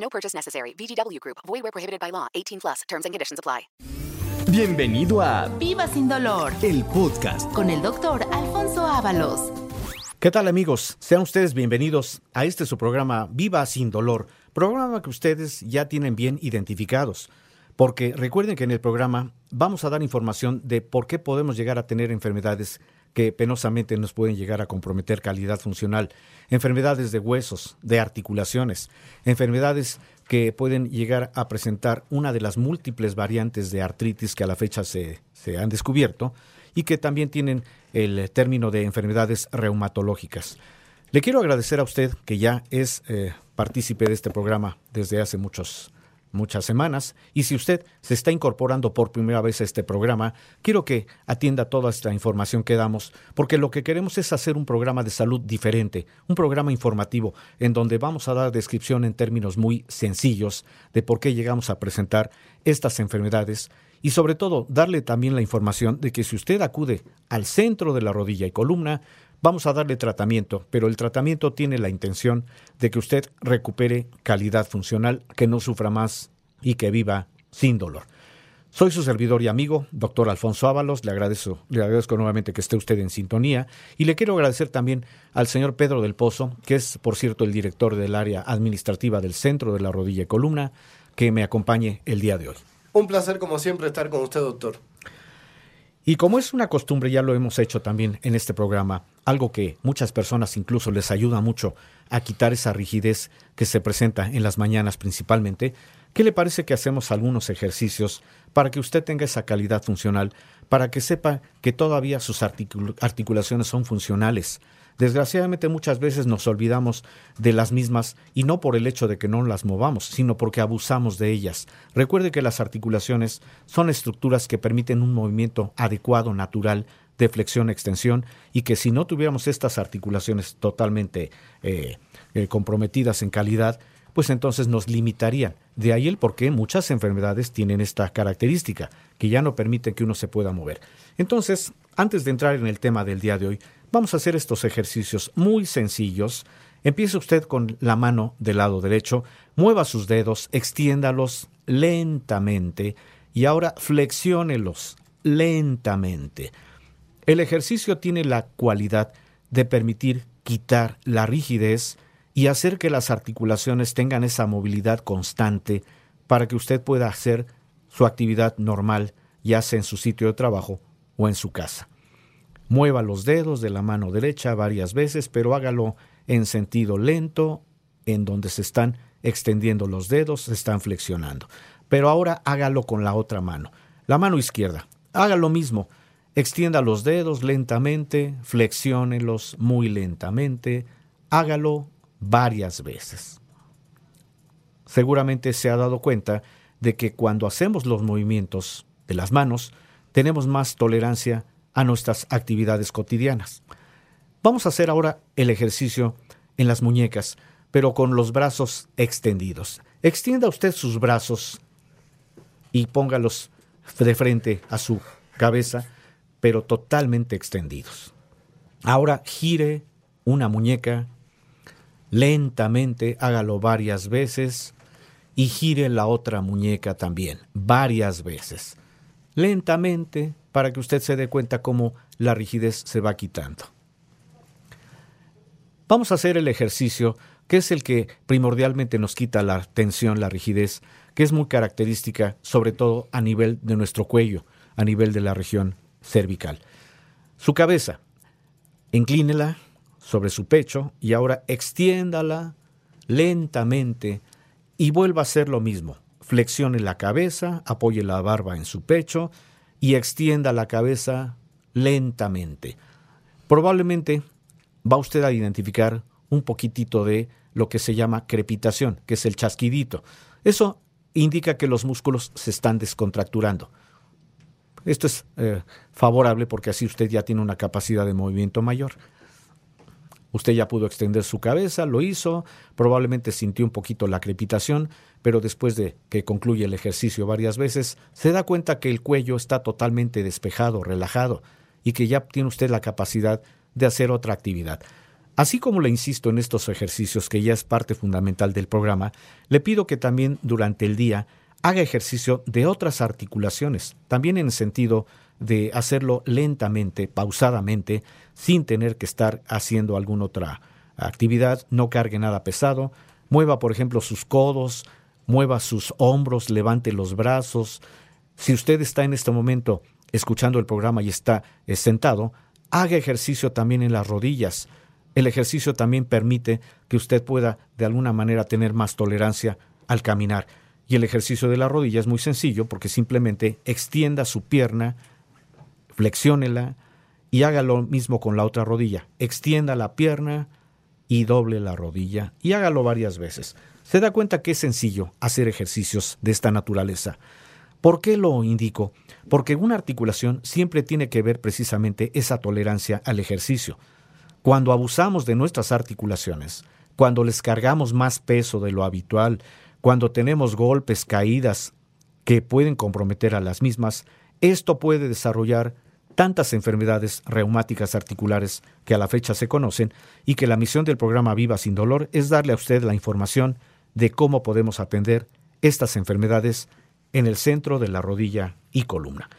No purchase necessary. VGW Group. Void where prohibited by law. 18 plus. Terms and conditions apply. Bienvenido a Viva sin dolor el podcast. con el doctor Alfonso Ábalos. ¿Qué tal amigos? Sean ustedes bienvenidos a este su programa Viva sin dolor, programa que ustedes ya tienen bien identificados, porque recuerden que en el programa vamos a dar información de por qué podemos llegar a tener enfermedades que penosamente nos pueden llegar a comprometer calidad funcional, enfermedades de huesos, de articulaciones, enfermedades que pueden llegar a presentar una de las múltiples variantes de artritis que a la fecha se, se han descubierto y que también tienen el término de enfermedades reumatológicas. Le quiero agradecer a usted que ya es eh, partícipe de este programa desde hace muchos muchas semanas. Y si usted se está incorporando por primera vez a este programa, quiero que atienda toda esta información que damos, porque lo que queremos es hacer un programa de salud diferente, un programa informativo en donde vamos a dar descripción en términos muy sencillos de por qué llegamos a presentar estas enfermedades y sobre todo darle también la información de que si usted acude al centro de la rodilla y columna, vamos a darle tratamiento, pero el tratamiento tiene la intención de que usted recupere calidad funcional, que no sufra más y que viva sin dolor. Soy su servidor y amigo, doctor Alfonso Ábalos. Le agradezco, le agradezco nuevamente que esté usted en sintonía. Y le quiero agradecer también al señor Pedro del Pozo, que es, por cierto, el director del área administrativa del Centro de la Rodilla y Columna, que me acompañe el día de hoy. Un placer, como siempre, estar con usted, doctor. Y como es una costumbre, ya lo hemos hecho también en este programa, algo que muchas personas incluso les ayuda mucho a quitar esa rigidez que se presenta en las mañanas principalmente, ¿qué le parece que hacemos algunos ejercicios para que usted tenga esa calidad funcional, para que sepa que todavía sus articul- articulaciones son funcionales? Desgraciadamente muchas veces nos olvidamos de las mismas y no por el hecho de que no las movamos, sino porque abusamos de ellas. Recuerde que las articulaciones son estructuras que permiten un movimiento adecuado, natural, de flexión-extensión y que si no tuviéramos estas articulaciones totalmente eh, eh, comprometidas en calidad, pues entonces nos limitarían. De ahí el por qué muchas enfermedades tienen esta característica, que ya no permiten que uno se pueda mover. Entonces, antes de entrar en el tema del día de hoy, vamos a hacer estos ejercicios muy sencillos. Empiece usted con la mano del lado derecho, mueva sus dedos, extiéndalos lentamente y ahora flexiónelos lentamente. El ejercicio tiene la cualidad de permitir quitar la rigidez y hacer que las articulaciones tengan esa movilidad constante para que usted pueda hacer su actividad normal, ya sea en su sitio de trabajo o en su casa. Mueva los dedos de la mano derecha varias veces, pero hágalo en sentido lento, en donde se están extendiendo los dedos, se están flexionando. Pero ahora hágalo con la otra mano, la mano izquierda. Haga lo mismo, extienda los dedos lentamente, flexiónelos muy lentamente, hágalo varias veces. Seguramente se ha dado cuenta de que cuando hacemos los movimientos de las manos, tenemos más tolerancia a nuestras actividades cotidianas. Vamos a hacer ahora el ejercicio en las muñecas, pero con los brazos extendidos. Extienda usted sus brazos y póngalos de frente a su cabeza, pero totalmente extendidos. Ahora gire una muñeca lentamente, hágalo varias veces y gire la otra muñeca también, varias veces. Lentamente, para que usted se dé cuenta cómo la rigidez se va quitando. Vamos a hacer el ejercicio que es el que primordialmente nos quita la tensión, la rigidez, que es muy característica sobre todo a nivel de nuestro cuello, a nivel de la región cervical. Su cabeza, inclínela sobre su pecho y ahora extiéndala lentamente y vuelva a hacer lo mismo. Flexione la cabeza, apoye la barba en su pecho y extienda la cabeza lentamente. Probablemente va usted a identificar un poquitito de lo que se llama crepitación, que es el chasquidito. Eso indica que los músculos se están descontracturando. Esto es eh, favorable porque así usted ya tiene una capacidad de movimiento mayor. Usted ya pudo extender su cabeza, lo hizo, probablemente sintió un poquito la crepitación, pero después de que concluye el ejercicio varias veces, se da cuenta que el cuello está totalmente despejado, relajado, y que ya tiene usted la capacidad de hacer otra actividad. Así como le insisto en estos ejercicios, que ya es parte fundamental del programa, le pido que también durante el día haga ejercicio de otras articulaciones, también en el sentido de hacerlo lentamente, pausadamente, sin tener que estar haciendo alguna otra actividad, no cargue nada pesado, mueva por ejemplo sus codos, mueva sus hombros, levante los brazos. Si usted está en este momento escuchando el programa y está eh, sentado, haga ejercicio también en las rodillas. El ejercicio también permite que usted pueda de alguna manera tener más tolerancia al caminar. Y el ejercicio de la rodilla es muy sencillo porque simplemente extienda su pierna, flexiónela y haga lo mismo con la otra rodilla. Extienda la pierna y doble la rodilla y hágalo varias veces. Se da cuenta que es sencillo hacer ejercicios de esta naturaleza. ¿Por qué lo indico? Porque una articulación siempre tiene que ver precisamente esa tolerancia al ejercicio. Cuando abusamos de nuestras articulaciones, cuando les cargamos más peso de lo habitual, cuando tenemos golpes, caídas que pueden comprometer a las mismas, esto puede desarrollar tantas enfermedades reumáticas articulares que a la fecha se conocen y que la misión del programa Viva sin Dolor es darle a usted la información de cómo podemos atender estas enfermedades en el centro de la rodilla y columna.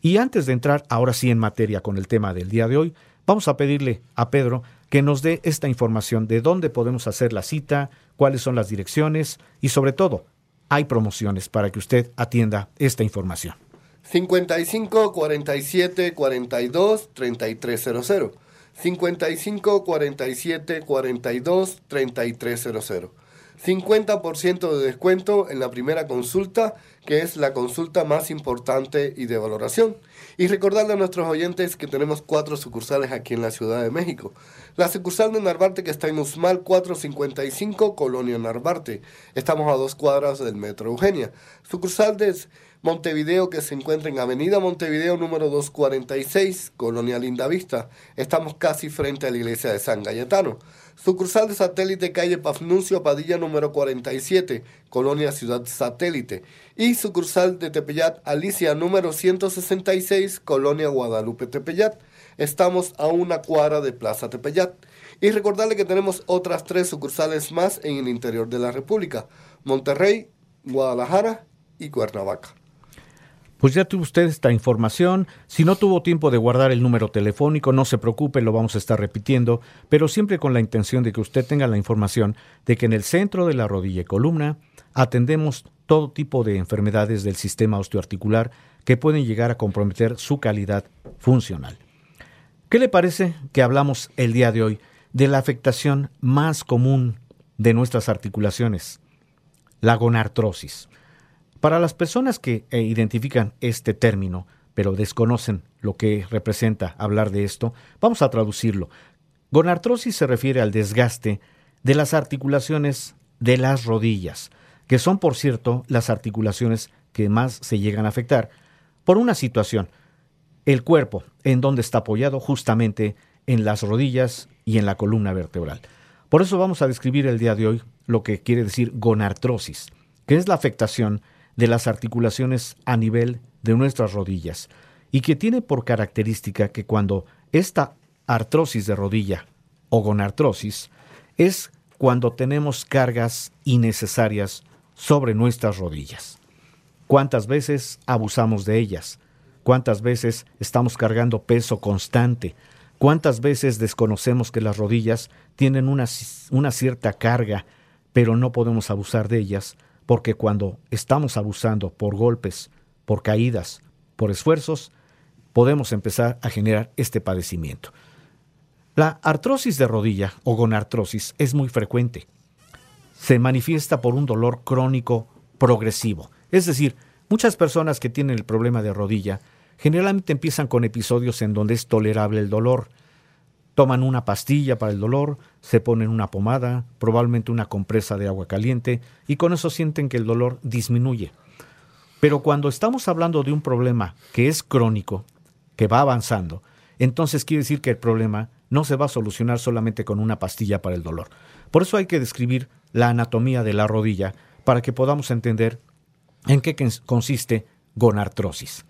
Y antes de entrar ahora sí en materia con el tema del día de hoy, vamos a pedirle a Pedro que nos dé esta información de dónde podemos hacer la cita, cuáles son las direcciones y sobre todo, hay promociones para que usted atienda esta información. 55 47 42 3300. 55 47 42 3300. 50% de descuento en la primera consulta, que es la consulta más importante y de valoración. Y recordarle a nuestros oyentes que tenemos cuatro sucursales aquí en la Ciudad de México. La sucursal de Narvarte que está en Usmal 455, Colonia Narvarte. Estamos a dos cuadras del Metro Eugenia. Sucursal de Montevideo que se encuentra en Avenida Montevideo número 246, Colonia Lindavista. Estamos casi frente a la iglesia de San Galletano. Sucursal de satélite calle Pafnuncio Padilla número 47, Colonia Ciudad Satélite. Y sucursal de Tepeyat Alicia número 166, Colonia Guadalupe Tepeyat. Estamos a una cuadra de Plaza Tepeyat. Y recordarle que tenemos otras tres sucursales más en el interior de la República. Monterrey, Guadalajara y Cuernavaca. Pues ya tuvo usted esta información. Si no tuvo tiempo de guardar el número telefónico, no se preocupe, lo vamos a estar repitiendo, pero siempre con la intención de que usted tenga la información de que en el centro de la rodilla y columna atendemos todo tipo de enfermedades del sistema osteoarticular que pueden llegar a comprometer su calidad funcional. ¿Qué le parece que hablamos el día de hoy de la afectación más común de nuestras articulaciones? La gonartrosis. Para las personas que eh, identifican este término, pero desconocen lo que representa hablar de esto, vamos a traducirlo. Gonartrosis se refiere al desgaste de las articulaciones de las rodillas, que son, por cierto, las articulaciones que más se llegan a afectar, por una situación. El cuerpo, en donde está apoyado justamente en las rodillas y en la columna vertebral. Por eso vamos a describir el día de hoy lo que quiere decir gonartrosis, que es la afectación de las articulaciones a nivel de nuestras rodillas y que tiene por característica que cuando esta artrosis de rodilla o gonartrosis es cuando tenemos cargas innecesarias sobre nuestras rodillas. ¿Cuántas veces abusamos de ellas? ¿Cuántas veces estamos cargando peso constante? ¿Cuántas veces desconocemos que las rodillas tienen una, una cierta carga, pero no podemos abusar de ellas porque cuando estamos abusando por golpes, por caídas, por esfuerzos, podemos empezar a generar este padecimiento. La artrosis de rodilla o gonartrosis es muy frecuente. Se manifiesta por un dolor crónico progresivo. Es decir, muchas personas que tienen el problema de rodilla generalmente empiezan con episodios en donde es tolerable el dolor. Toman una pastilla para el dolor, se ponen una pomada, probablemente una compresa de agua caliente, y con eso sienten que el dolor disminuye. Pero cuando estamos hablando de un problema que es crónico, que va avanzando, entonces quiere decir que el problema no se va a solucionar solamente con una pastilla para el dolor. Por eso hay que describir la anatomía de la rodilla para que podamos entender en qué consiste gonartrosis.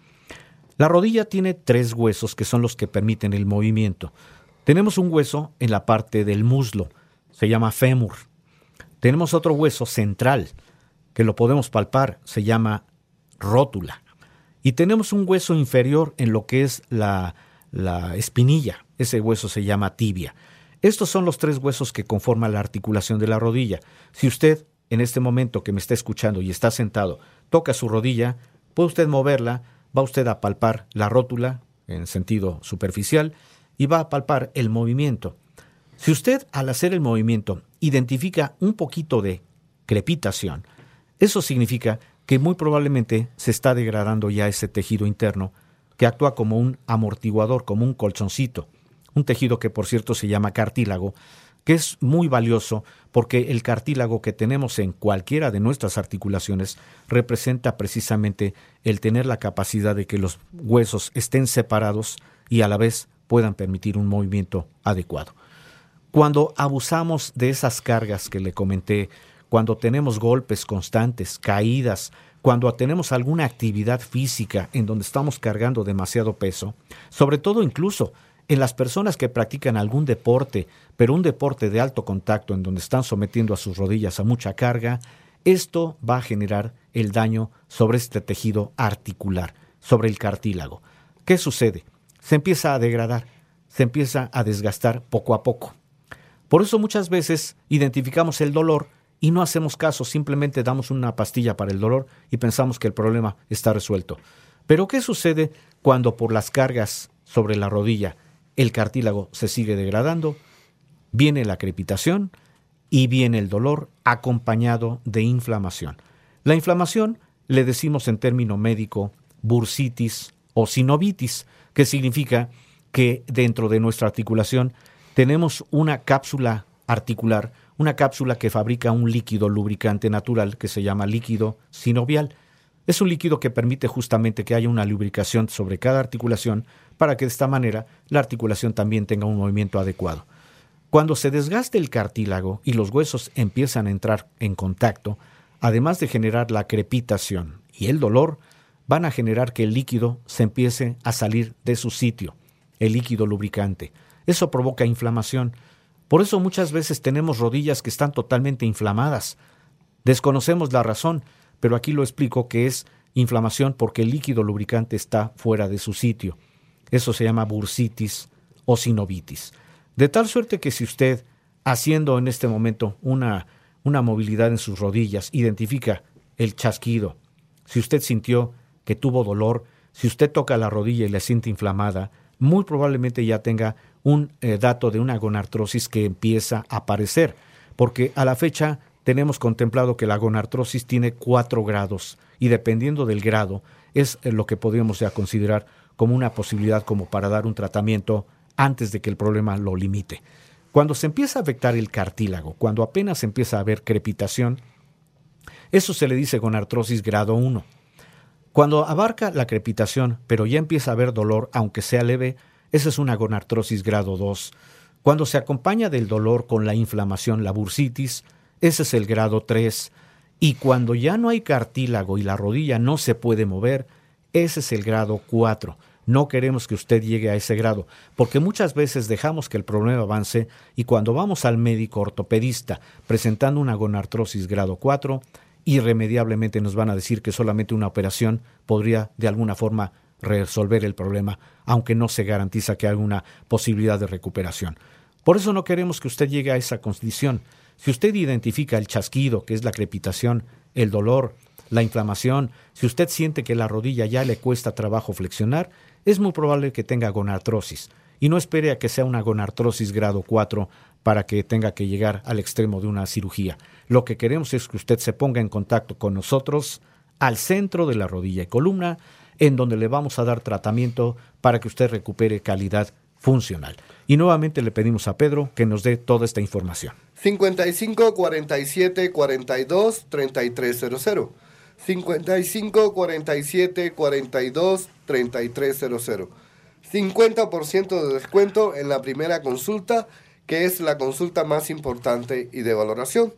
La rodilla tiene tres huesos que son los que permiten el movimiento. Tenemos un hueso en la parte del muslo, se llama fémur. Tenemos otro hueso central, que lo podemos palpar, se llama rótula. Y tenemos un hueso inferior en lo que es la, la espinilla, ese hueso se llama tibia. Estos son los tres huesos que conforman la articulación de la rodilla. Si usted, en este momento que me está escuchando y está sentado, toca su rodilla, puede usted moverla, va usted a palpar la rótula en sentido superficial y va a palpar el movimiento. Si usted al hacer el movimiento identifica un poquito de crepitación, eso significa que muy probablemente se está degradando ya ese tejido interno que actúa como un amortiguador, como un colchoncito, un tejido que por cierto se llama cartílago, que es muy valioso porque el cartílago que tenemos en cualquiera de nuestras articulaciones representa precisamente el tener la capacidad de que los huesos estén separados y a la vez puedan permitir un movimiento adecuado. Cuando abusamos de esas cargas que le comenté, cuando tenemos golpes constantes, caídas, cuando tenemos alguna actividad física en donde estamos cargando demasiado peso, sobre todo incluso en las personas que practican algún deporte, pero un deporte de alto contacto en donde están sometiendo a sus rodillas a mucha carga, esto va a generar el daño sobre este tejido articular, sobre el cartílago. ¿Qué sucede? Se empieza a degradar, se empieza a desgastar poco a poco. Por eso muchas veces identificamos el dolor y no hacemos caso, simplemente damos una pastilla para el dolor y pensamos que el problema está resuelto. Pero ¿qué sucede cuando por las cargas sobre la rodilla el cartílago se sigue degradando, viene la crepitación y viene el dolor acompañado de inflamación. La inflamación le decimos en término médico bursitis o sinovitis, que significa que dentro de nuestra articulación tenemos una cápsula articular, una cápsula que fabrica un líquido lubricante natural que se llama líquido sinovial. Es un líquido que permite justamente que haya una lubricación sobre cada articulación para que de esta manera la articulación también tenga un movimiento adecuado. Cuando se desgaste el cartílago y los huesos empiezan a entrar en contacto, además de generar la crepitación y el dolor, van a generar que el líquido se empiece a salir de su sitio, el líquido lubricante. Eso provoca inflamación. Por eso muchas veces tenemos rodillas que están totalmente inflamadas. Desconocemos la razón, pero aquí lo explico que es inflamación porque el líquido lubricante está fuera de su sitio. Eso se llama bursitis o sinovitis. De tal suerte que si usted, haciendo en este momento una, una movilidad en sus rodillas, identifica el chasquido, si usted sintió que tuvo dolor, si usted toca la rodilla y la siente inflamada, muy probablemente ya tenga un eh, dato de una gonartrosis que empieza a aparecer, porque a la fecha tenemos contemplado que la gonartrosis tiene cuatro grados y dependiendo del grado es eh, lo que podríamos ya considerar como una posibilidad como para dar un tratamiento antes de que el problema lo limite. Cuando se empieza a afectar el cartílago, cuando apenas empieza a haber crepitación, eso se le dice con artrosis grado 1. Cuando abarca la crepitación, pero ya empieza a haber dolor, aunque sea leve, esa es una gonartrosis grado 2. Cuando se acompaña del dolor con la inflamación, la bursitis, ese es el grado 3. Y cuando ya no hay cartílago y la rodilla no se puede mover, ese es el grado 4. No queremos que usted llegue a ese grado, porque muchas veces dejamos que el problema avance y cuando vamos al médico ortopedista presentando una gonartrosis grado 4, irremediablemente nos van a decir que solamente una operación podría de alguna forma resolver el problema, aunque no se garantiza que haya una posibilidad de recuperación. Por eso no queremos que usted llegue a esa condición. Si usted identifica el chasquido, que es la crepitación, el dolor, la inflamación, si usted siente que la rodilla ya le cuesta trabajo flexionar, es muy probable que tenga gonartrosis. Y no espere a que sea una gonartrosis grado 4 para que tenga que llegar al extremo de una cirugía. Lo que queremos es que usted se ponga en contacto con nosotros al centro de la rodilla y columna, en donde le vamos a dar tratamiento para que usted recupere calidad funcional. Y nuevamente le pedimos a Pedro que nos dé toda esta información. 55 47 42 3300. 55 47 42 3300. 50% de descuento en la primera consulta, que es la consulta más importante y de valoración.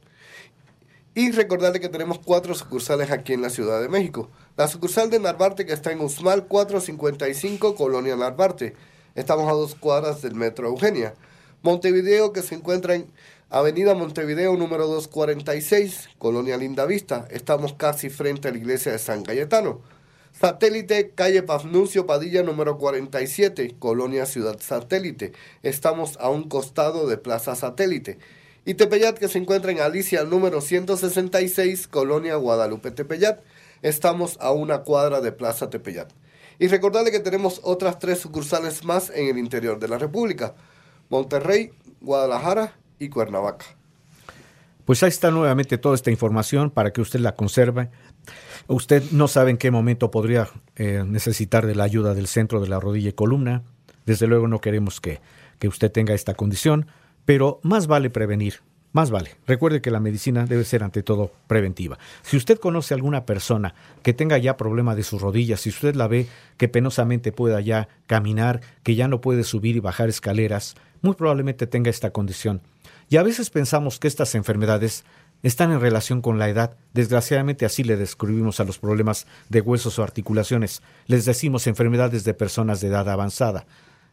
Y recordarle que tenemos cuatro sucursales aquí en la Ciudad de México. La sucursal de Narvarte que está en Usmal 455, Colonia Narvarte. Estamos a dos cuadras del Metro Eugenia. Montevideo que se encuentra en Avenida Montevideo número 246, Colonia Lindavista. Estamos casi frente a la iglesia de San Cayetano. Satélite, calle Pafnuncio Padilla número 47, Colonia Ciudad Satélite. Estamos a un costado de Plaza Satélite. Y Tepeyat, que se encuentra en Alicia número 166, Colonia Guadalupe Tepeyat. Estamos a una cuadra de Plaza Tepeyat. Y recordarle que tenemos otras tres sucursales más en el interior de la República. Monterrey, Guadalajara y Cuernavaca. Pues ahí está nuevamente toda esta información para que usted la conserve. Usted no sabe en qué momento podría eh, necesitar de la ayuda del centro de la rodilla y columna. Desde luego no queremos que, que usted tenga esta condición, pero más vale prevenir, más vale. Recuerde que la medicina debe ser ante todo preventiva. Si usted conoce a alguna persona que tenga ya problema de sus rodillas, si usted la ve que penosamente pueda ya caminar, que ya no puede subir y bajar escaleras, muy probablemente tenga esta condición. Y a veces pensamos que estas enfermedades están en relación con la edad. Desgraciadamente así le describimos a los problemas de huesos o articulaciones. Les decimos enfermedades de personas de edad avanzada.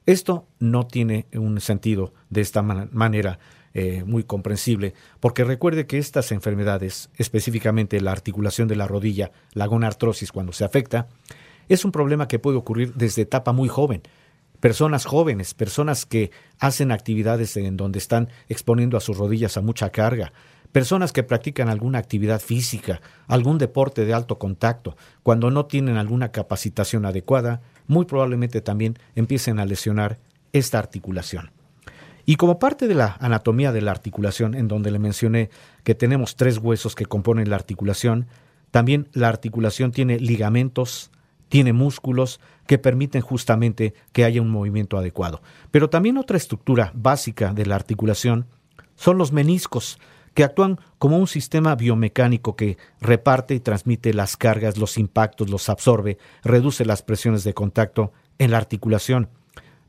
Esto no tiene un sentido de esta manera eh, muy comprensible, porque recuerde que estas enfermedades, específicamente la articulación de la rodilla, la gonartrosis cuando se afecta, es un problema que puede ocurrir desde etapa muy joven. Personas jóvenes, personas que hacen actividades en donde están exponiendo a sus rodillas a mucha carga, Personas que practican alguna actividad física, algún deporte de alto contacto, cuando no tienen alguna capacitación adecuada, muy probablemente también empiecen a lesionar esta articulación. Y como parte de la anatomía de la articulación, en donde le mencioné que tenemos tres huesos que componen la articulación, también la articulación tiene ligamentos, tiene músculos que permiten justamente que haya un movimiento adecuado. Pero también otra estructura básica de la articulación son los meniscos, que actúan como un sistema biomecánico que reparte y transmite las cargas, los impactos, los absorbe, reduce las presiones de contacto en la articulación.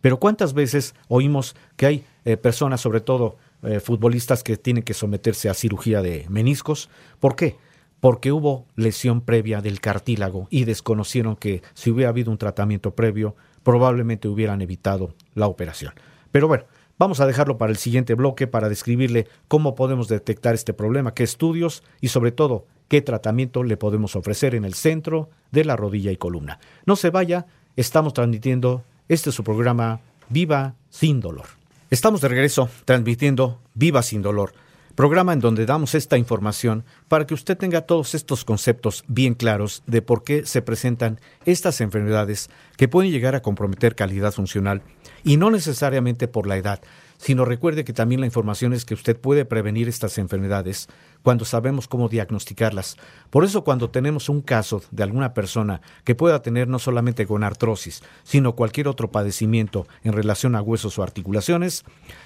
Pero ¿cuántas veces oímos que hay eh, personas, sobre todo eh, futbolistas, que tienen que someterse a cirugía de meniscos? ¿Por qué? Porque hubo lesión previa del cartílago y desconocieron que si hubiera habido un tratamiento previo, probablemente hubieran evitado la operación. Pero bueno, Vamos a dejarlo para el siguiente bloque para describirle cómo podemos detectar este problema, qué estudios y sobre todo qué tratamiento le podemos ofrecer en el centro de la rodilla y columna. No se vaya, estamos transmitiendo este es su programa Viva sin dolor. Estamos de regreso transmitiendo Viva sin dolor, programa en donde damos esta información para que usted tenga todos estos conceptos bien claros de por qué se presentan estas enfermedades que pueden llegar a comprometer calidad funcional y no necesariamente por la edad, sino recuerde que también la información es que usted puede prevenir estas enfermedades cuando sabemos cómo diagnosticarlas. Por eso cuando tenemos un caso de alguna persona que pueda tener no solamente gonartrosis, sino cualquier otro padecimiento en relación a huesos o articulaciones,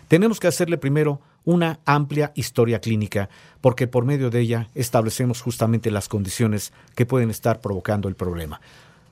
tenemos que hacerle primero una amplia historia clínica, porque por medio de ella establecemos justamente las condiciones que pueden estar provocando el problema.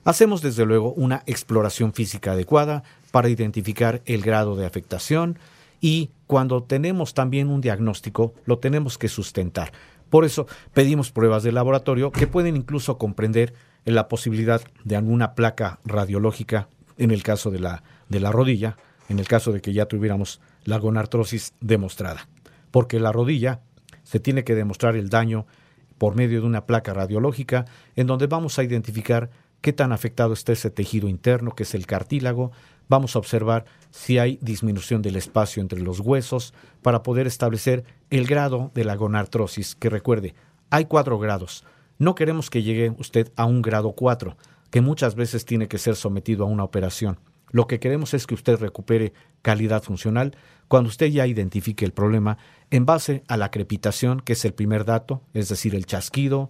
Hacemos desde luego una exploración física adecuada para identificar el grado de afectación y cuando tenemos también un diagnóstico lo tenemos que sustentar. Por eso pedimos pruebas de laboratorio que pueden incluso comprender la posibilidad de alguna placa radiológica en el caso de la, de la rodilla, en el caso de que ya tuviéramos la gonartrosis demostrada. Porque la rodilla se tiene que demostrar el daño por medio de una placa radiológica en donde vamos a identificar qué tan afectado está ese tejido interno, que es el cartílago. Vamos a observar si hay disminución del espacio entre los huesos para poder establecer el grado de la gonartrosis, que recuerde, hay cuatro grados. No queremos que llegue usted a un grado cuatro, que muchas veces tiene que ser sometido a una operación. Lo que queremos es que usted recupere calidad funcional cuando usted ya identifique el problema en base a la crepitación, que es el primer dato, es decir, el chasquido,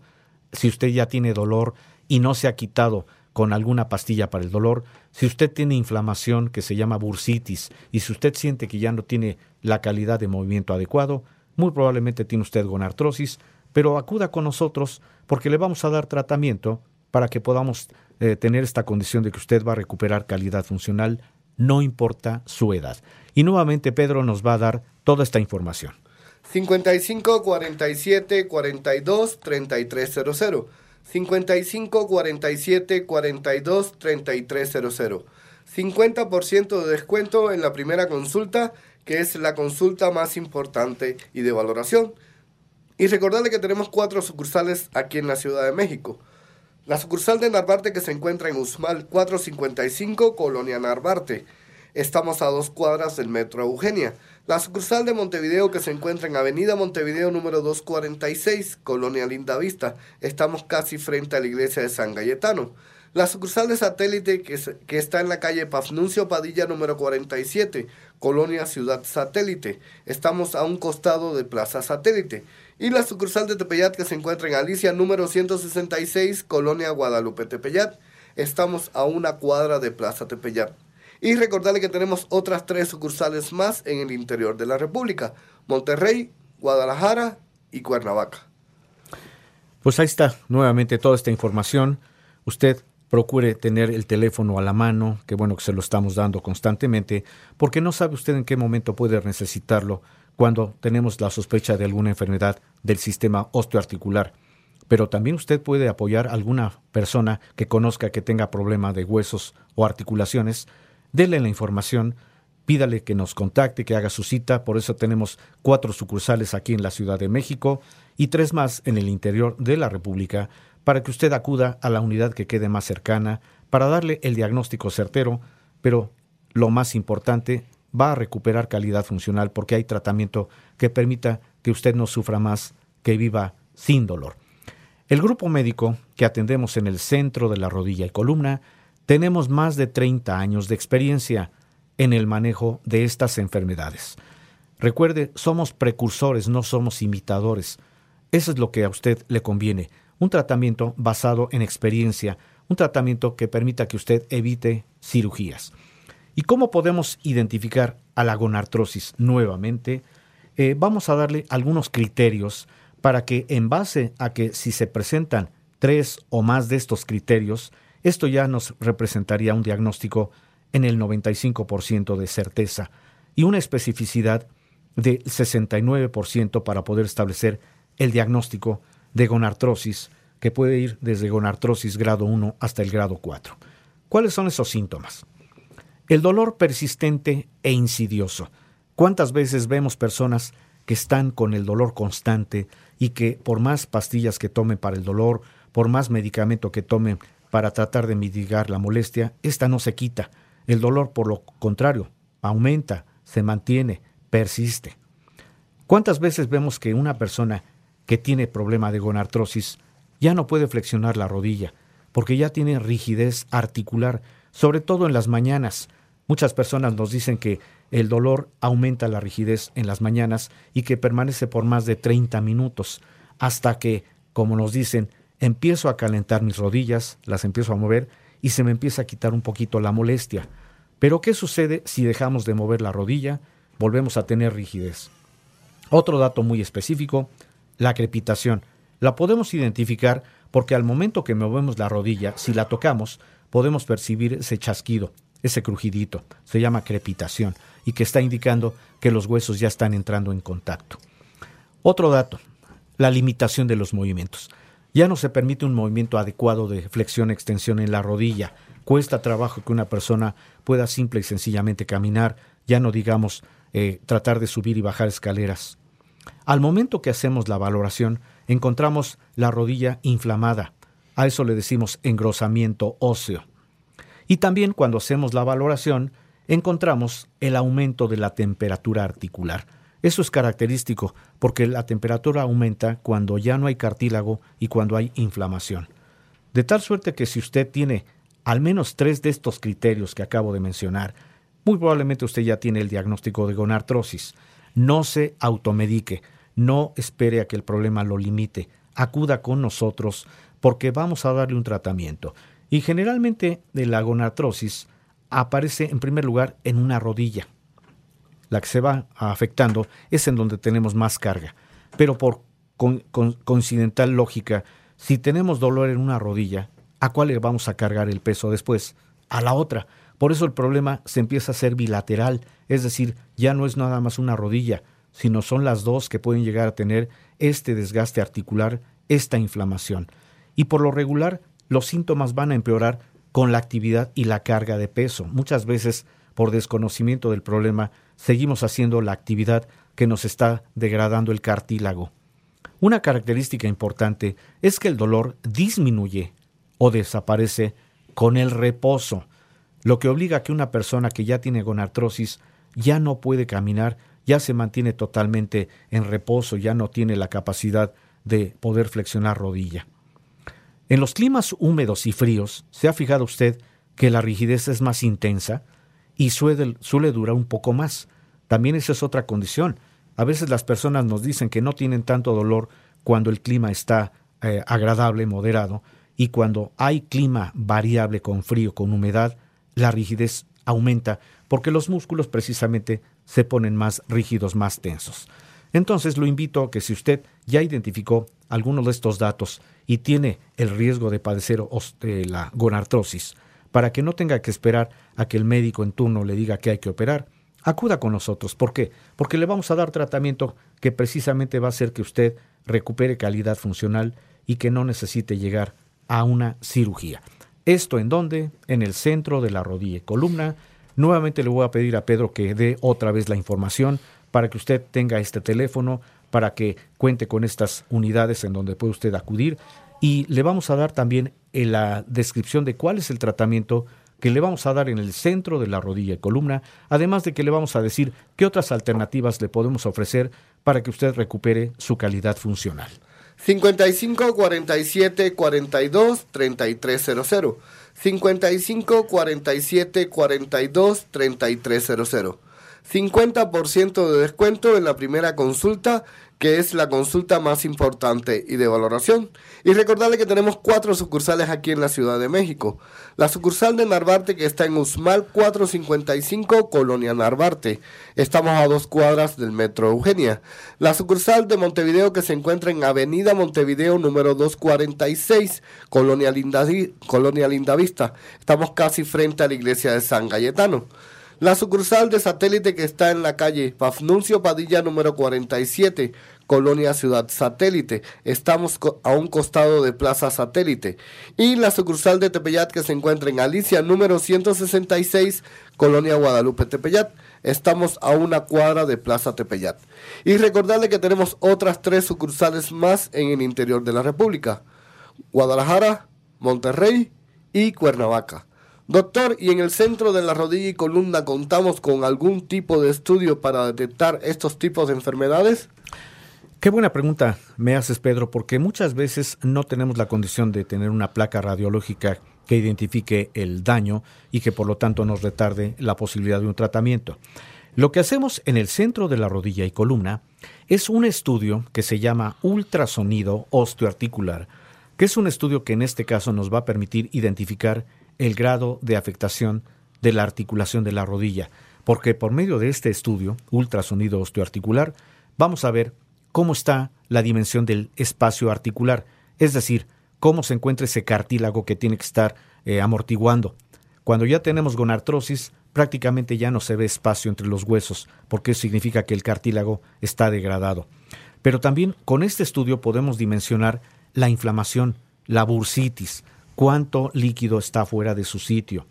si usted ya tiene dolor y no se ha quitado con alguna pastilla para el dolor. Si usted tiene inflamación que se llama bursitis y si usted siente que ya no tiene la calidad de movimiento adecuado, muy probablemente tiene usted gonartrosis, pero acuda con nosotros porque le vamos a dar tratamiento para que podamos eh, tener esta condición de que usted va a recuperar calidad funcional, no importa su edad. Y nuevamente Pedro nos va a dar toda esta información. 55 47 42 3300. 55 47 42 3300. 50% de descuento en la primera consulta, que es la consulta más importante y de valoración. Y recordarle que tenemos cuatro sucursales aquí en la Ciudad de México. La sucursal de Narvarte que se encuentra en Usmal 455, Colonia Narvarte. Estamos a dos cuadras del Metro Eugenia. La sucursal de Montevideo que se encuentra en Avenida Montevideo número 246, Colonia Lindavista. Estamos casi frente a la iglesia de San Galletano. La sucursal de satélite que, está en la calle Pafnuncio Padilla número 47, Colonia Ciudad Satélite. Estamos a un costado de Plaza Satélite. Y la sucursal de Tepeyat que se encuentra en Alicia número 166, Colonia Guadalupe Tepeyat. Estamos a una cuadra de Plaza Tepeyat. Y recordarle que tenemos otras tres sucursales más en el interior de la República. Monterrey, Guadalajara y Cuernavaca. Pues ahí está nuevamente toda esta información. Usted procure tener el teléfono a la mano, que bueno que se lo estamos dando constantemente, porque no sabe usted en qué momento puede necesitarlo cuando tenemos la sospecha de alguna enfermedad del sistema osteoarticular. Pero también usted puede apoyar a alguna persona que conozca que tenga problema de huesos o articulaciones Dele la información, pídale que nos contacte, que haga su cita. Por eso tenemos cuatro sucursales aquí en la Ciudad de México y tres más en el interior de la República para que usted acuda a la unidad que quede más cercana para darle el diagnóstico certero, pero lo más importante, va a recuperar calidad funcional porque hay tratamiento que permita que usted no sufra más, que viva sin dolor. El grupo médico que atendemos en el centro de la rodilla y columna tenemos más de 30 años de experiencia en el manejo de estas enfermedades. Recuerde, somos precursores, no somos imitadores. Eso es lo que a usted le conviene. Un tratamiento basado en experiencia, un tratamiento que permita que usted evite cirugías. ¿Y cómo podemos identificar a la gonartrosis nuevamente? Eh, vamos a darle algunos criterios para que en base a que si se presentan tres o más de estos criterios, esto ya nos representaría un diagnóstico en el 95% de certeza y una especificidad de 69% para poder establecer el diagnóstico de gonartrosis, que puede ir desde gonartrosis grado 1 hasta el grado 4. ¿Cuáles son esos síntomas? El dolor persistente e insidioso. ¿Cuántas veces vemos personas que están con el dolor constante y que por más pastillas que tomen para el dolor, por más medicamento que tomen para tratar de mitigar la molestia, esta no se quita. El dolor, por lo contrario, aumenta, se mantiene, persiste. ¿Cuántas veces vemos que una persona que tiene problema de gonartrosis ya no puede flexionar la rodilla porque ya tiene rigidez articular, sobre todo en las mañanas? Muchas personas nos dicen que el dolor aumenta la rigidez en las mañanas y que permanece por más de 30 minutos, hasta que, como nos dicen, empiezo a calentar mis rodillas, las empiezo a mover y se me empieza a quitar un poquito la molestia. Pero ¿qué sucede si dejamos de mover la rodilla? Volvemos a tener rigidez. Otro dato muy específico, la crepitación. La podemos identificar porque al momento que movemos la rodilla, si la tocamos, podemos percibir ese chasquido, ese crujidito. Se llama crepitación y que está indicando que los huesos ya están entrando en contacto. Otro dato, la limitación de los movimientos. Ya no se permite un movimiento adecuado de flexión-extensión en la rodilla. Cuesta trabajo que una persona pueda simple y sencillamente caminar, ya no digamos eh, tratar de subir y bajar escaleras. Al momento que hacemos la valoración, encontramos la rodilla inflamada. A eso le decimos engrosamiento óseo. Y también cuando hacemos la valoración, encontramos el aumento de la temperatura articular. Eso es característico porque la temperatura aumenta cuando ya no hay cartílago y cuando hay inflamación. De tal suerte que si usted tiene al menos tres de estos criterios que acabo de mencionar, muy probablemente usted ya tiene el diagnóstico de gonartrosis. No se automedique, no espere a que el problema lo limite, acuda con nosotros porque vamos a darle un tratamiento. Y generalmente de la gonartrosis aparece en primer lugar en una rodilla. La que se va afectando es en donde tenemos más carga. Pero por con- coincidental lógica, si tenemos dolor en una rodilla, ¿a cuál le vamos a cargar el peso después? A la otra. Por eso el problema se empieza a ser bilateral, es decir, ya no es nada más una rodilla, sino son las dos que pueden llegar a tener este desgaste articular, esta inflamación. Y por lo regular, los síntomas van a empeorar con la actividad y la carga de peso. Muchas veces, por desconocimiento del problema, seguimos haciendo la actividad que nos está degradando el cartílago. Una característica importante es que el dolor disminuye o desaparece con el reposo, lo que obliga a que una persona que ya tiene gonartrosis ya no puede caminar, ya se mantiene totalmente en reposo, ya no tiene la capacidad de poder flexionar rodilla. En los climas húmedos y fríos, ¿se ha fijado usted que la rigidez es más intensa y suele, durar un poco más? También esa es otra condición. A veces las personas nos dicen que no tienen tanto dolor cuando el clima está eh, agradable, moderado, y cuando hay clima variable con frío, con humedad, la rigidez aumenta porque los músculos precisamente se ponen más rígidos, más tensos. Entonces lo invito a que si usted ya identificó algunos de estos datos y tiene el riesgo de padecer eh, la gonartrosis, para que no tenga que esperar a que el médico en turno le diga que hay que operar, acuda con nosotros. ¿Por qué? Porque le vamos a dar tratamiento que precisamente va a hacer que usted recupere calidad funcional y que no necesite llegar a una cirugía. ¿Esto en dónde? En el centro de la rodilla y columna. Nuevamente le voy a pedir a Pedro que dé otra vez la información para que usted tenga este teléfono, para que cuente con estas unidades en donde puede usted acudir y le vamos a dar también en la descripción de cuál es el tratamiento que le vamos a dar en el centro de la rodilla y columna, además de que le vamos a decir qué otras alternativas le podemos ofrecer para que usted recupere su calidad funcional. 55 47 42 3300. 55 47 42 3300. 50% de descuento en la primera consulta, que es la consulta más importante y de valoración. Y recordarle que tenemos cuatro sucursales aquí en la Ciudad de México. La sucursal de Narvarte que está en Usmal 455, Colonia Narvarte. Estamos a dos cuadras del Metro Eugenia. La sucursal de Montevideo que se encuentra en Avenida Montevideo número 246, Colonia Linda, Colonia Lindavista. Estamos casi frente a la iglesia de San Cayetano. La sucursal de satélite que está en la calle Pafnuncio Padilla número 47, Colonia Ciudad Satélite. Estamos a un costado de Plaza Satélite. Y la sucursal de Tepeyat que se encuentra en Alicia número 166, Colonia Guadalupe Tepeyat. Estamos a una cuadra de Plaza Tepeyat. Y recordarle que tenemos otras tres sucursales más en el interior de la República. Guadalajara, Monterrey y Cuernavaca. Doctor, ¿y en el centro de la rodilla y columna contamos con algún tipo de estudio para detectar estos tipos de enfermedades? Qué buena pregunta me haces, Pedro, porque muchas veces no tenemos la condición de tener una placa radiológica que identifique el daño y que por lo tanto nos retarde la posibilidad de un tratamiento. Lo que hacemos en el centro de la rodilla y columna es un estudio que se llama ultrasonido osteoarticular, que es un estudio que en este caso nos va a permitir identificar el grado de afectación de la articulación de la rodilla, porque por medio de este estudio, ultrasonido osteoarticular, vamos a ver cómo está la dimensión del espacio articular, es decir, cómo se encuentra ese cartílago que tiene que estar eh, amortiguando. Cuando ya tenemos gonartrosis, prácticamente ya no se ve espacio entre los huesos, porque eso significa que el cartílago está degradado. Pero también con este estudio podemos dimensionar la inflamación, la bursitis, cuánto líquido está fuera de su sitio.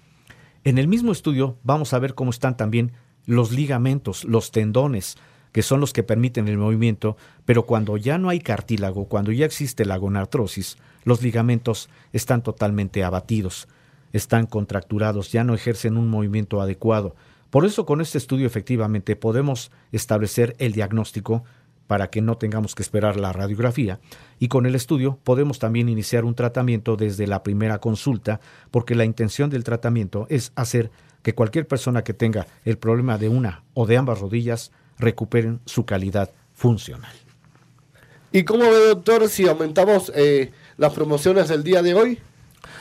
En el mismo estudio vamos a ver cómo están también los ligamentos, los tendones, que son los que permiten el movimiento, pero cuando ya no hay cartílago, cuando ya existe la gonartrosis, los ligamentos están totalmente abatidos, están contracturados, ya no ejercen un movimiento adecuado. Por eso con este estudio efectivamente podemos establecer el diagnóstico para que no tengamos que esperar la radiografía. Y con el estudio podemos también iniciar un tratamiento desde la primera consulta, porque la intención del tratamiento es hacer que cualquier persona que tenga el problema de una o de ambas rodillas recuperen su calidad funcional. ¿Y cómo ve, doctor, si aumentamos eh, las promociones del día de hoy?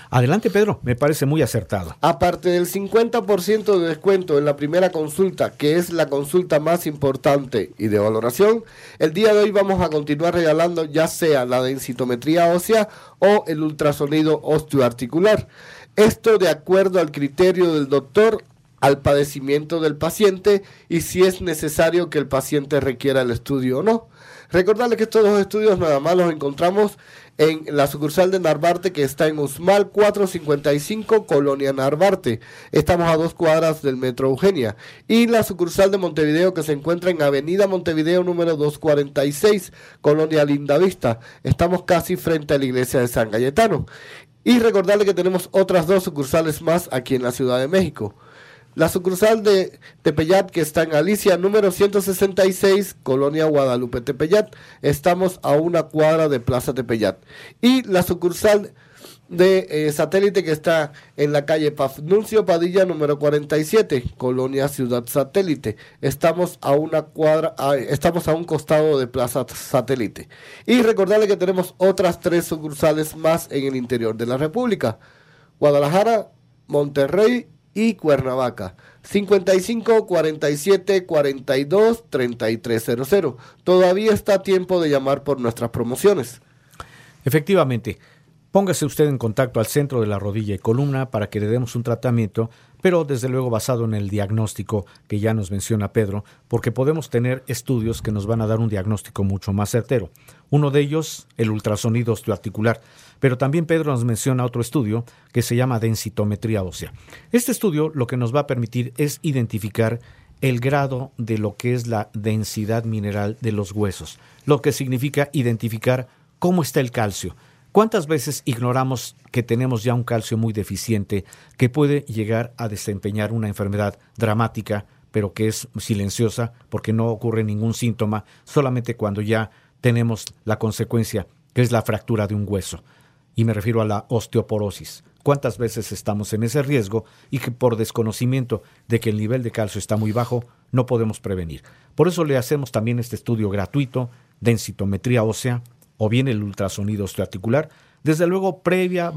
Adelante, Pedro, me parece muy acertado. Aparte del 50% de descuento en la primera consulta, que es la consulta más importante y de valoración, el día de hoy vamos a continuar regalando ya sea la densitometría ósea o el ultrasonido osteoarticular. Esto de acuerdo al criterio del doctor al padecimiento del paciente y si es necesario que el paciente requiera el estudio o no. Recordarle que estos dos estudios nada más los encontramos en la sucursal de Narvarte que está en Usmal 455, Colonia Narvarte. Estamos a dos cuadras del Metro Eugenia. Y la sucursal de Montevideo que se encuentra en Avenida Montevideo número 246, Colonia Lindavista. Estamos casi frente a la iglesia de San Cayetano. Y recordarle que tenemos otras dos sucursales más aquí en la Ciudad de México. La sucursal de Tepeyat, que está en Alicia, número 166, Colonia Guadalupe Tepeyat. Estamos a una cuadra de Plaza Tepeyat. Y la sucursal de eh, satélite que está en la calle Pafnuncio Padilla número 47, Colonia Ciudad Satélite. Estamos a una cuadra, estamos a un costado de Plaza Satélite. Y recordarle que tenemos otras tres sucursales más en el interior de la República. Guadalajara, Monterrey y Cuernavaca. 55 47 42 3300. Todavía está a tiempo de llamar por nuestras promociones. Efectivamente, póngase usted en contacto al centro de la rodilla y columna para que le demos un tratamiento, pero desde luego basado en el diagnóstico que ya nos menciona Pedro, porque podemos tener estudios que nos van a dar un diagnóstico mucho más certero. Uno de ellos, el ultrasonido osteoarticular. Pero también Pedro nos menciona otro estudio que se llama densitometría ósea. Este estudio lo que nos va a permitir es identificar el grado de lo que es la densidad mineral de los huesos, lo que significa identificar cómo está el calcio. ¿Cuántas veces ignoramos que tenemos ya un calcio muy deficiente que puede llegar a desempeñar una enfermedad dramática, pero que es silenciosa porque no ocurre ningún síntoma, solamente cuando ya tenemos la consecuencia, que es la fractura de un hueso? Y me refiero a la osteoporosis. ¿Cuántas veces estamos en ese riesgo y que por desconocimiento de que el nivel de calcio está muy bajo no podemos prevenir? Por eso le hacemos también este estudio gratuito, densitometría ósea o bien el ultrasonido osteoarticular, desde luego previa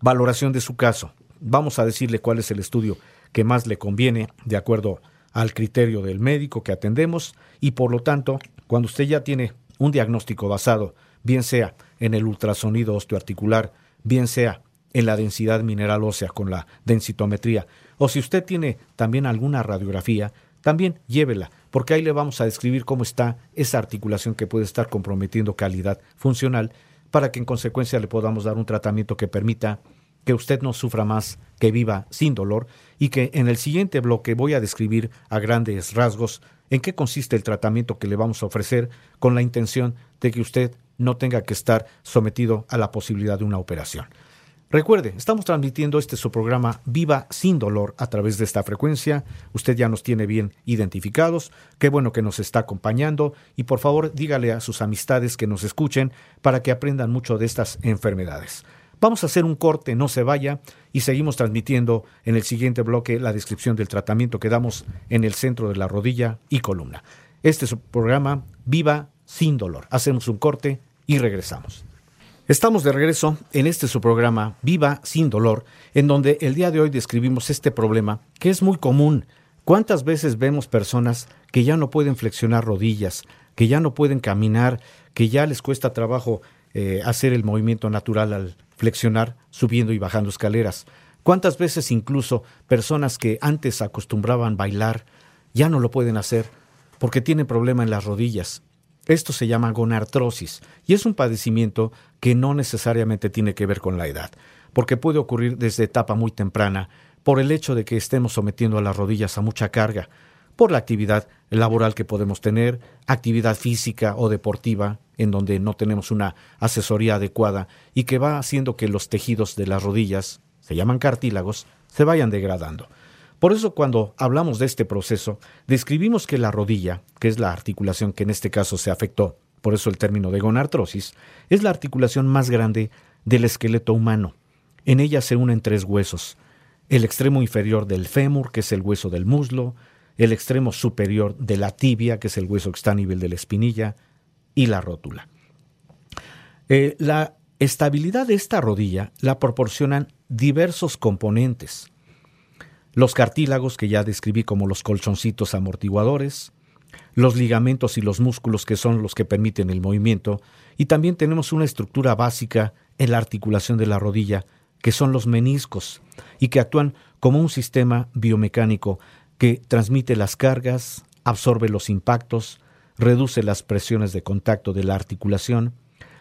valoración de su caso. Vamos a decirle cuál es el estudio que más le conviene de acuerdo al criterio del médico que atendemos y por lo tanto, cuando usted ya tiene un diagnóstico basado bien sea en el ultrasonido osteoarticular, bien sea en la densidad mineral ósea con la densitometría, o si usted tiene también alguna radiografía, también llévela, porque ahí le vamos a describir cómo está esa articulación que puede estar comprometiendo calidad funcional, para que en consecuencia le podamos dar un tratamiento que permita que usted no sufra más, que viva sin dolor y que en el siguiente bloque voy a describir a grandes rasgos en qué consiste el tratamiento que le vamos a ofrecer con la intención de que usted no tenga que estar sometido a la posibilidad de una operación. Recuerde, estamos transmitiendo este su programa Viva sin dolor a través de esta frecuencia. Usted ya nos tiene bien identificados. Qué bueno que nos está acompañando y por favor dígale a sus amistades que nos escuchen para que aprendan mucho de estas enfermedades. Vamos a hacer un corte, no se vaya, y seguimos transmitiendo en el siguiente bloque la descripción del tratamiento que damos en el centro de la rodilla y columna. Este es su programa Viva sin dolor. Hacemos un corte y regresamos. Estamos de regreso en este su programa Viva sin dolor, en donde el día de hoy describimos este problema que es muy común. ¿Cuántas veces vemos personas que ya no pueden flexionar rodillas, que ya no pueden caminar, que ya les cuesta trabajo eh, hacer el movimiento natural al flexionar, subiendo y bajando escaleras? ¿Cuántas veces incluso personas que antes acostumbraban bailar ya no lo pueden hacer porque tienen problema en las rodillas? Esto se llama gonartrosis y es un padecimiento que no necesariamente tiene que ver con la edad, porque puede ocurrir desde etapa muy temprana por el hecho de que estemos sometiendo a las rodillas a mucha carga, por la actividad laboral que podemos tener, actividad física o deportiva, en donde no tenemos una asesoría adecuada y que va haciendo que los tejidos de las rodillas, se llaman cartílagos, se vayan degradando. Por eso cuando hablamos de este proceso, describimos que la rodilla, que es la articulación que en este caso se afectó, por eso el término de gonartrosis, es la articulación más grande del esqueleto humano. En ella se unen tres huesos, el extremo inferior del fémur, que es el hueso del muslo, el extremo superior de la tibia, que es el hueso que está a nivel de la espinilla, y la rótula. Eh, la estabilidad de esta rodilla la proporcionan diversos componentes. Los cartílagos que ya describí como los colchoncitos amortiguadores, los ligamentos y los músculos que son los que permiten el movimiento, y también tenemos una estructura básica en la articulación de la rodilla, que son los meniscos, y que actúan como un sistema biomecánico que transmite las cargas, absorbe los impactos, reduce las presiones de contacto de la articulación,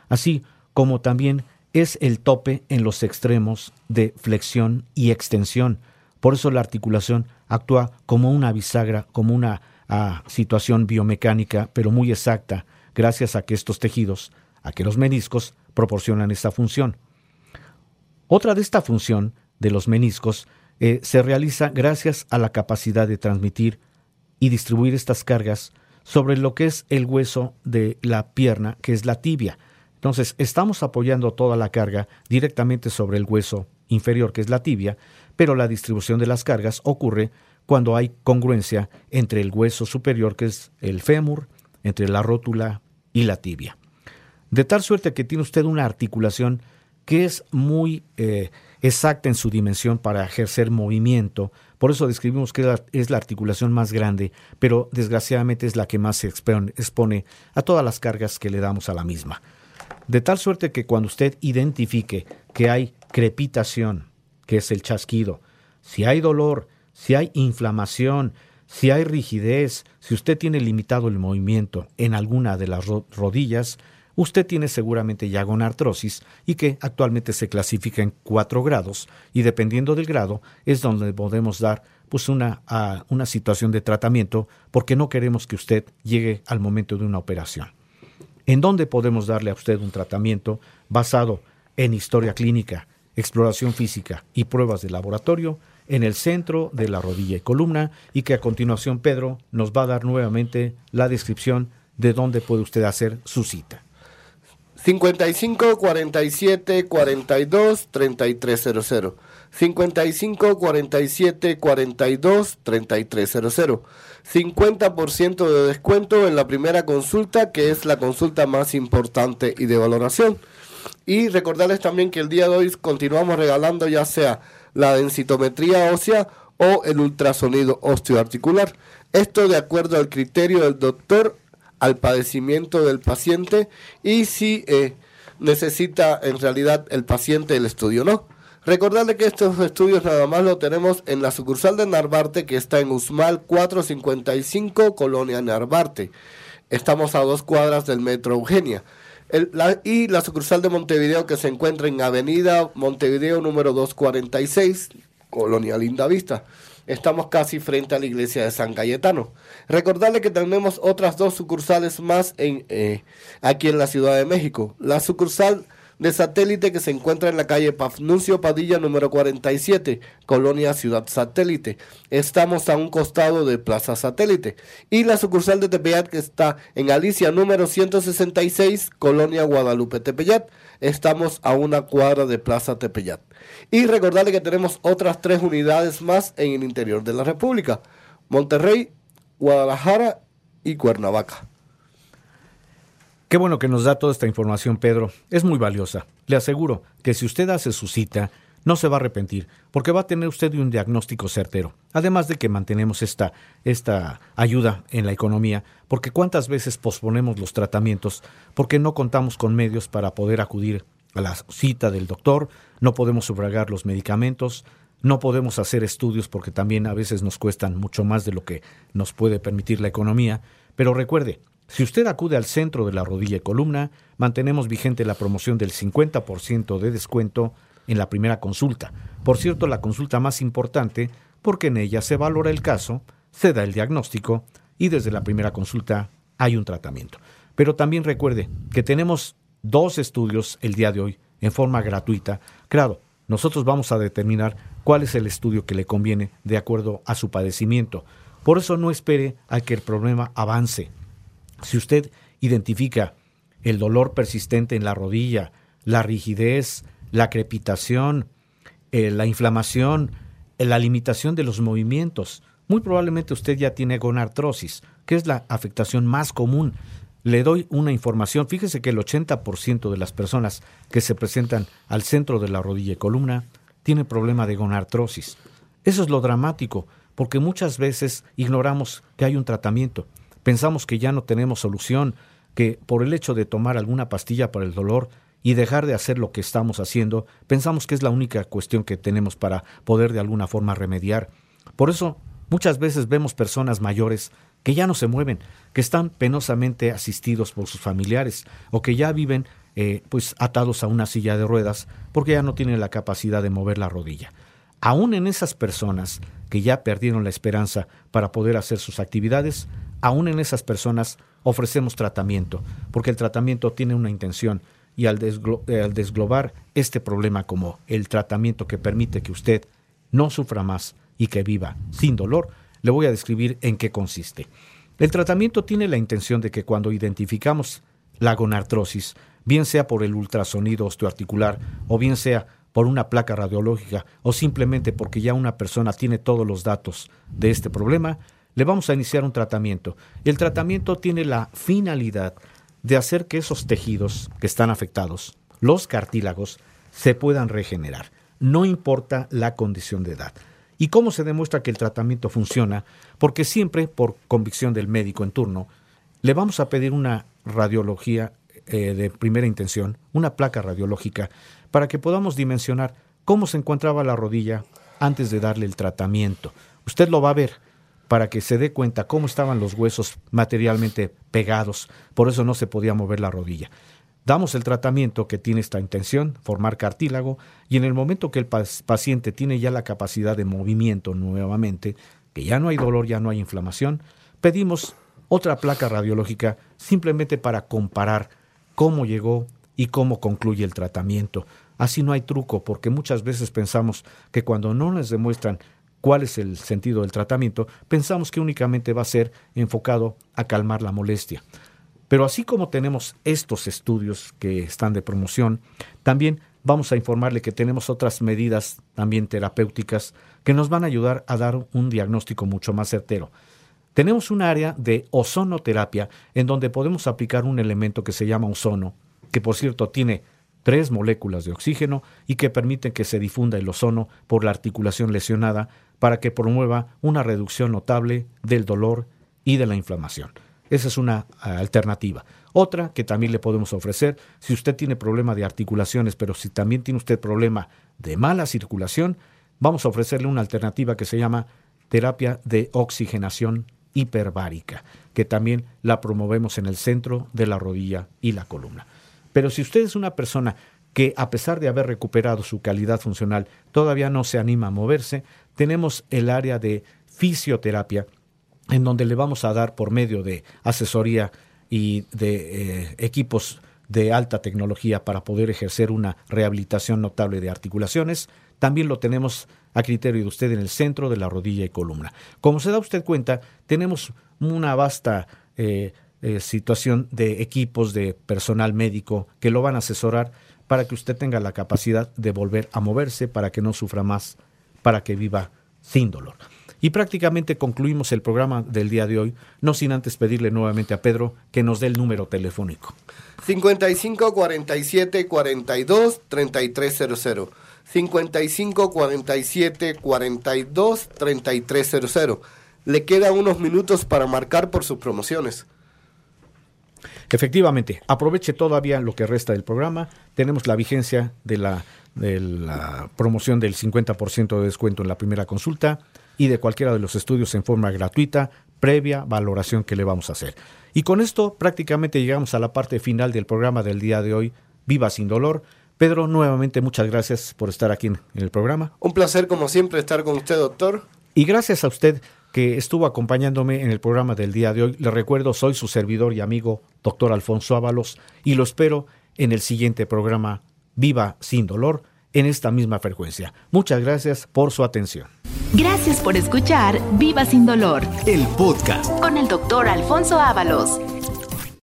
así como también es el tope en los extremos de flexión y extensión. Por eso la articulación actúa como una bisagra, como una ah, situación biomecánica, pero muy exacta, gracias a que estos tejidos, a que los meniscos proporcionan esta función. Otra de esta función de los meniscos eh, se realiza gracias a la capacidad de transmitir y distribuir estas cargas sobre lo que es el hueso de la pierna, que es la tibia. Entonces, estamos apoyando toda la carga directamente sobre el hueso inferior, que es la tibia, pero la distribución de las cargas ocurre cuando hay congruencia entre el hueso superior, que es el fémur, entre la rótula y la tibia. De tal suerte que tiene usted una articulación que es muy eh, exacta en su dimensión para ejercer movimiento. Por eso describimos que es la articulación más grande, pero desgraciadamente es la que más se expone a todas las cargas que le damos a la misma. De tal suerte que cuando usted identifique que hay crepitación, que es el chasquido, si hay dolor, si hay inflamación, si hay rigidez, si usted tiene limitado el movimiento en alguna de las rodillas, usted tiene seguramente ya gonartrosis y que actualmente se clasifica en cuatro grados y dependiendo del grado es donde podemos dar pues una, una situación de tratamiento porque no queremos que usted llegue al momento de una operación. ¿En dónde podemos darle a usted un tratamiento basado en historia clínica, exploración física y pruebas de laboratorio en el centro de la rodilla y columna y que a continuación Pedro nos va a dar nuevamente la descripción de dónde puede usted hacer su cita. 55 47 42 3300. 55 47 42 3300. 50% de descuento en la primera consulta, que es la consulta más importante y de valoración. Y recordarles también que el día de hoy continuamos regalando ya sea la densitometría ósea o el ultrasonido osteoarticular. Esto de acuerdo al criterio del doctor al padecimiento del paciente y si eh, necesita en realidad el paciente el estudio no. Recordarle que estos estudios nada más lo tenemos en la sucursal de Narvarte que está en Usmal 455, Colonia Narvarte. Estamos a dos cuadras del Metro Eugenia. Y la sucursal de Montevideo que se encuentra en Avenida Montevideo número 246, Colonia Linda Vista. Estamos casi frente a la iglesia de San Cayetano. Recordarle que tenemos otras dos sucursales más en, eh, aquí en la Ciudad de México. La sucursal de satélite que se encuentra en la calle Pafnuncio Padilla número 47, Colonia Ciudad Satélite. Estamos a un costado de Plaza Satélite. Y la sucursal de Tepeyat que está en Alicia número 166, Colonia Guadalupe Tepeyat. Estamos a una cuadra de Plaza Tepeyat. Y recordarle que tenemos otras tres unidades más en el interior de la República. Monterrey, Guadalajara y Cuernavaca. Qué bueno que nos da toda esta información, Pedro. Es muy valiosa. Le aseguro que si usted hace su cita, no se va a arrepentir, porque va a tener usted un diagnóstico certero. Además de que mantenemos esta, esta ayuda en la economía, porque cuántas veces posponemos los tratamientos porque no contamos con medios para poder acudir a la cita del doctor, no podemos sufragar los medicamentos, no podemos hacer estudios porque también a veces nos cuestan mucho más de lo que nos puede permitir la economía. Pero recuerde, si usted acude al centro de la rodilla y columna, mantenemos vigente la promoción del 50% de descuento en la primera consulta. Por cierto, la consulta más importante porque en ella se valora el caso, se da el diagnóstico y desde la primera consulta hay un tratamiento. Pero también recuerde que tenemos dos estudios el día de hoy en forma gratuita. Claro, nosotros vamos a determinar cuál es el estudio que le conviene de acuerdo a su padecimiento. Por eso no espere a que el problema avance. Si usted identifica el dolor persistente en la rodilla, la rigidez, la crepitación, eh, la inflamación, eh, la limitación de los movimientos, muy probablemente usted ya tiene gonartrosis, que es la afectación más común le doy una información. Fíjese que el 80% de las personas que se presentan al centro de la rodilla y columna tienen problema de gonartrosis. Eso es lo dramático, porque muchas veces ignoramos que hay un tratamiento. Pensamos que ya no tenemos solución, que por el hecho de tomar alguna pastilla para el dolor y dejar de hacer lo que estamos haciendo, pensamos que es la única cuestión que tenemos para poder de alguna forma remediar. Por eso muchas veces vemos personas mayores que ya no se mueven, que están penosamente asistidos por sus familiares o que ya viven eh, pues atados a una silla de ruedas porque ya no tienen la capacidad de mover la rodilla. Aún en esas personas que ya perdieron la esperanza para poder hacer sus actividades, aún en esas personas ofrecemos tratamiento, porque el tratamiento tiene una intención y al, al desglobar este problema como el tratamiento que permite que usted no sufra más y que viva sin dolor, le voy a describir en qué consiste. El tratamiento tiene la intención de que cuando identificamos la gonartrosis, bien sea por el ultrasonido osteoarticular o bien sea por una placa radiológica o simplemente porque ya una persona tiene todos los datos de este problema, le vamos a iniciar un tratamiento. El tratamiento tiene la finalidad de hacer que esos tejidos que están afectados, los cartílagos, se puedan regenerar. No importa la condición de edad. ¿Y cómo se demuestra que el tratamiento funciona? Porque siempre, por convicción del médico en turno, le vamos a pedir una radiología eh, de primera intención, una placa radiológica, para que podamos dimensionar cómo se encontraba la rodilla antes de darle el tratamiento. Usted lo va a ver para que se dé cuenta cómo estaban los huesos materialmente pegados, por eso no se podía mover la rodilla. Damos el tratamiento que tiene esta intención, formar cartílago, y en el momento que el paciente tiene ya la capacidad de movimiento nuevamente, que ya no hay dolor, ya no hay inflamación, pedimos otra placa radiológica simplemente para comparar cómo llegó y cómo concluye el tratamiento. Así no hay truco, porque muchas veces pensamos que cuando no nos demuestran cuál es el sentido del tratamiento, pensamos que únicamente va a ser enfocado a calmar la molestia. Pero así como tenemos estos estudios que están de promoción, también vamos a informarle que tenemos otras medidas también terapéuticas que nos van a ayudar a dar un diagnóstico mucho más certero. Tenemos un área de ozonoterapia en donde podemos aplicar un elemento que se llama ozono, que por cierto tiene tres moléculas de oxígeno y que permiten que se difunda el ozono por la articulación lesionada para que promueva una reducción notable del dolor y de la inflamación. Esa es una ah, alternativa. Otra que también le podemos ofrecer, si usted tiene problema de articulaciones, pero si también tiene usted problema de mala circulación, vamos a ofrecerle una alternativa que se llama terapia de oxigenación hiperbárica, que también la promovemos en el centro de la rodilla y la columna. Pero si usted es una persona que a pesar de haber recuperado su calidad funcional, todavía no se anima a moverse, tenemos el área de fisioterapia en donde le vamos a dar por medio de asesoría y de eh, equipos de alta tecnología para poder ejercer una rehabilitación notable de articulaciones. También lo tenemos a criterio de usted en el centro de la rodilla y columna. Como se da usted cuenta, tenemos una vasta eh, eh, situación de equipos de personal médico que lo van a asesorar para que usted tenga la capacidad de volver a moverse, para que no sufra más, para que viva sin dolor. Y prácticamente concluimos el programa del día de hoy, no sin antes pedirle nuevamente a Pedro que nos dé el número telefónico. 55 47 42 3300. 55 47 42 3300. Le queda unos minutos para marcar por sus promociones. Efectivamente, aproveche todavía lo que resta del programa. Tenemos la vigencia de la, de la promoción del 50% de descuento en la primera consulta y de cualquiera de los estudios en forma gratuita, previa valoración que le vamos a hacer. Y con esto prácticamente llegamos a la parte final del programa del día de hoy, Viva sin dolor. Pedro, nuevamente muchas gracias por estar aquí en, el programa. Un placer como siempre estar con usted, doctor. Y gracias a usted que estuvo acompañándome en el programa del día de hoy. Le recuerdo, soy su servidor y amigo, doctor Alfonso Ábalos, y lo espero en el siguiente programa, Viva sin dolor en esta misma frecuencia. Muchas gracias por su atención. Gracias por escuchar Viva sin dolor, el podcast con el doctor Alfonso Ábalos.